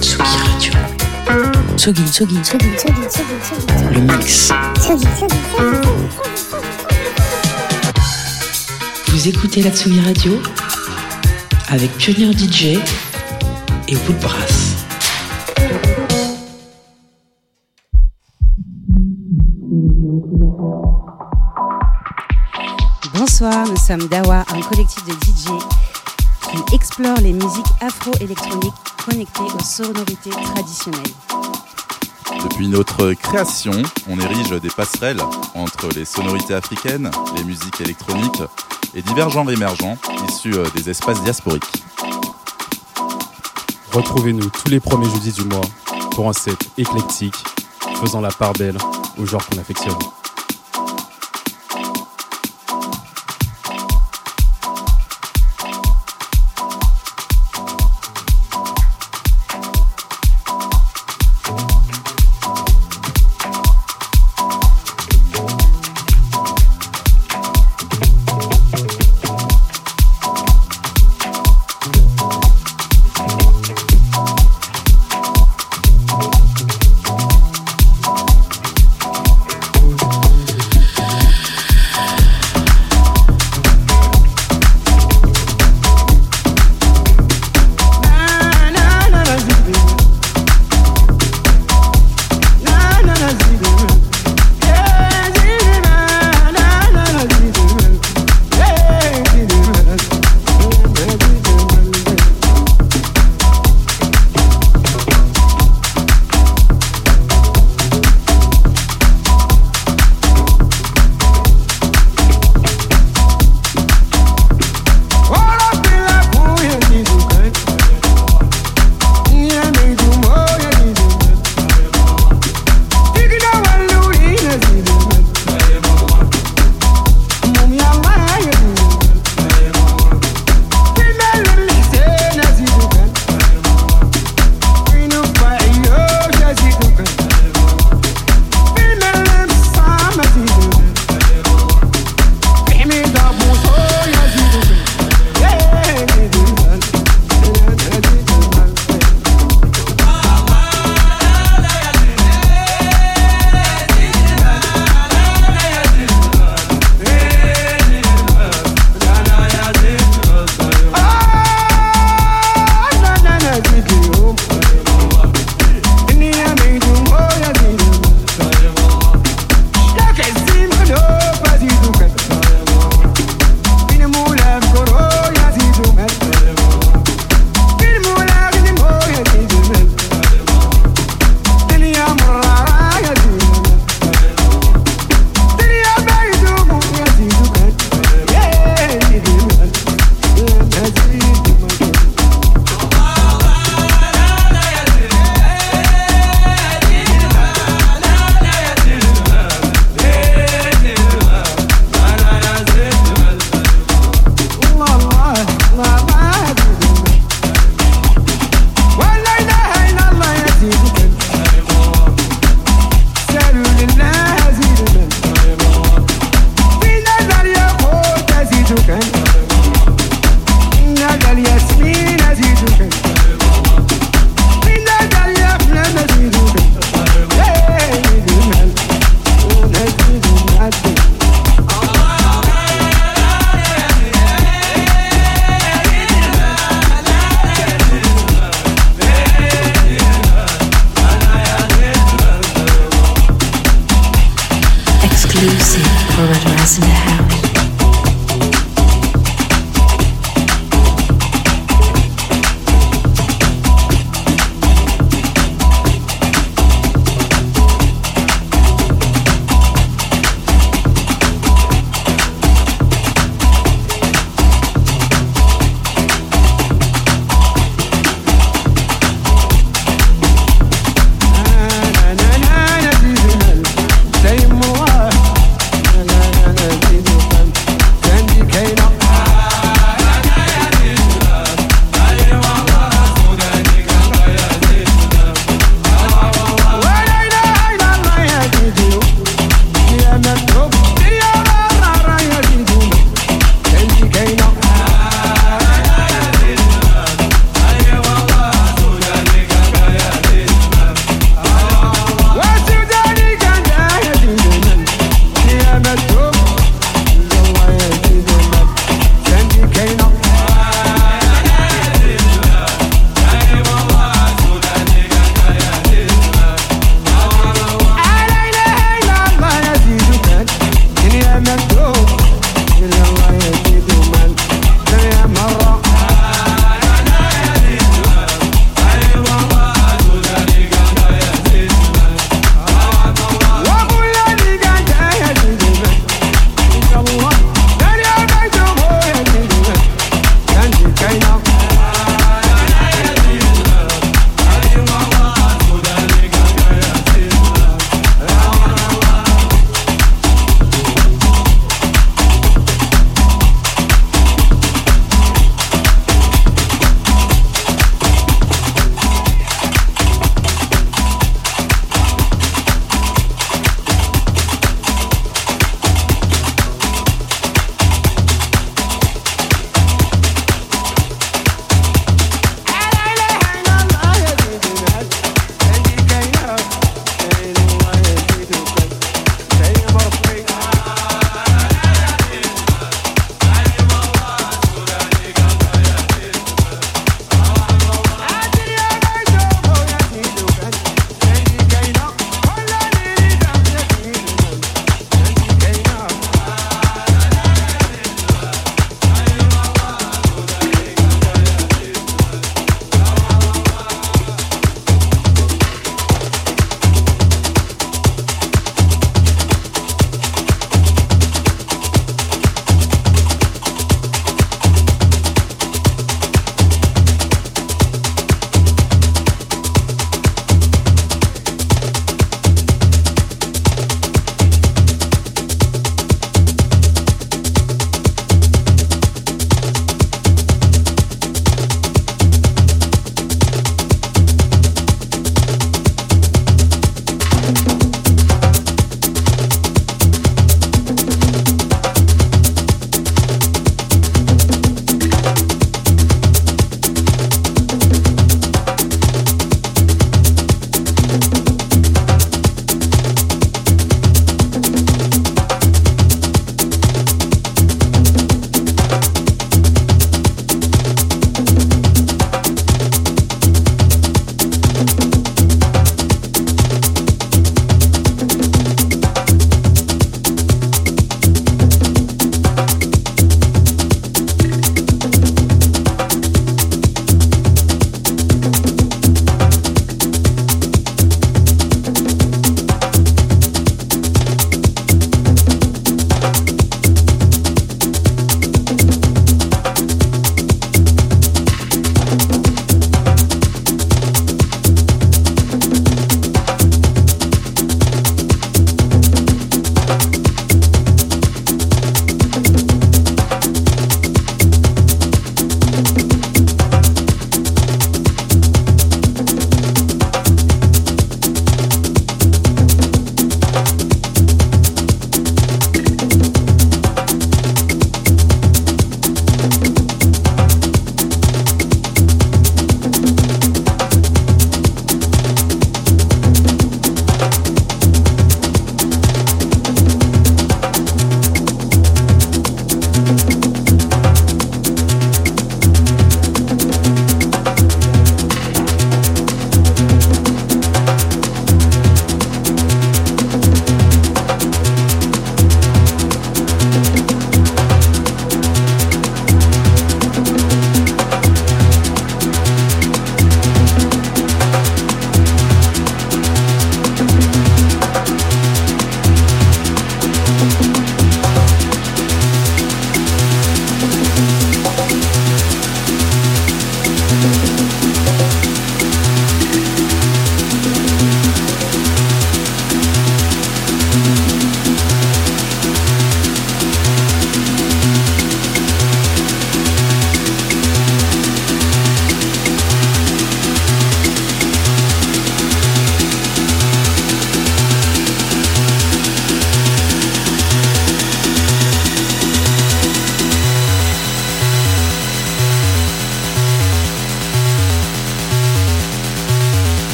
Tsugi Radio. Tsugi, Tsugi, Tsugi, Le mix. Vous écoutez la Tsugi Radio avec Pionnier DJ et Woodbrass. Bonsoir, nous sommes Dawa, un collectif de DJ qui explore les musiques afro-électroniques connectées aux sonorités traditionnelles. Depuis notre création, on érige des passerelles entre les sonorités africaines, les musiques électroniques et divers genres émergents issus euh, des espaces diasporiques. Retrouvez-nous tous les premiers jeudis du mois pour un set éclectique faisant la part belle au genre qu'on affectionne.